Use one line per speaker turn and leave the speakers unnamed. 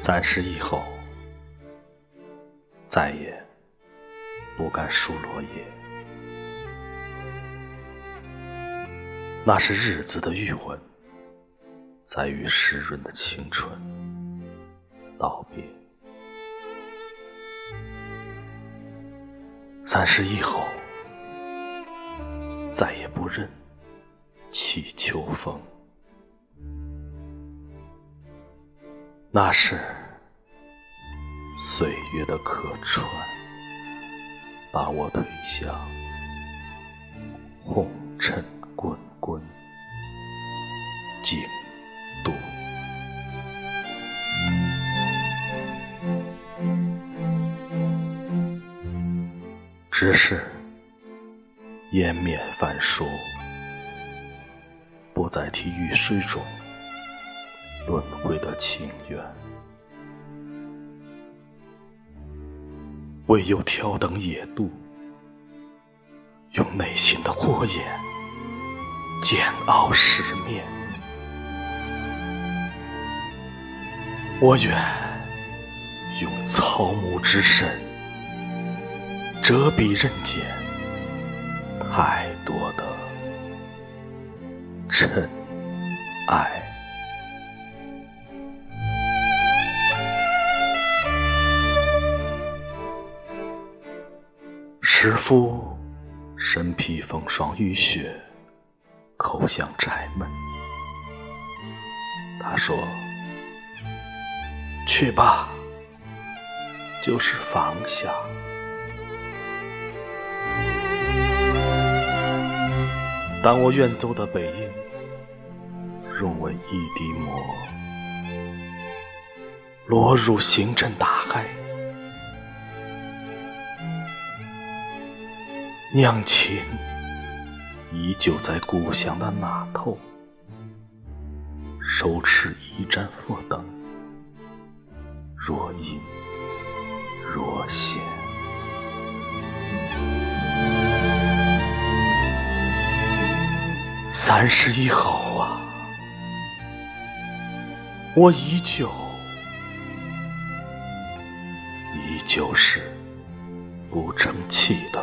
三十以后，再也不敢数落叶。那是日子的余温，在与湿润的青春道别。三十以后，再也不认起秋风。那是岁月的客船，把我推向红尘滚滚经度。只是颜面繁疏，不再提雨水中。轮回的情缘，唯有挑灯夜渡，用内心的火焰煎熬失眠。我愿用草木之身遮蔽人间太多的尘埃。师傅身披风霜雨雪，叩响柴门。他说：“去吧，就是放下。”当我远走的背影融为一滴墨，落入星辰大海。娘亲依旧在故乡的那头，手持一盏佛灯，若隐若现。三十以后啊，我依旧依旧是不争气的。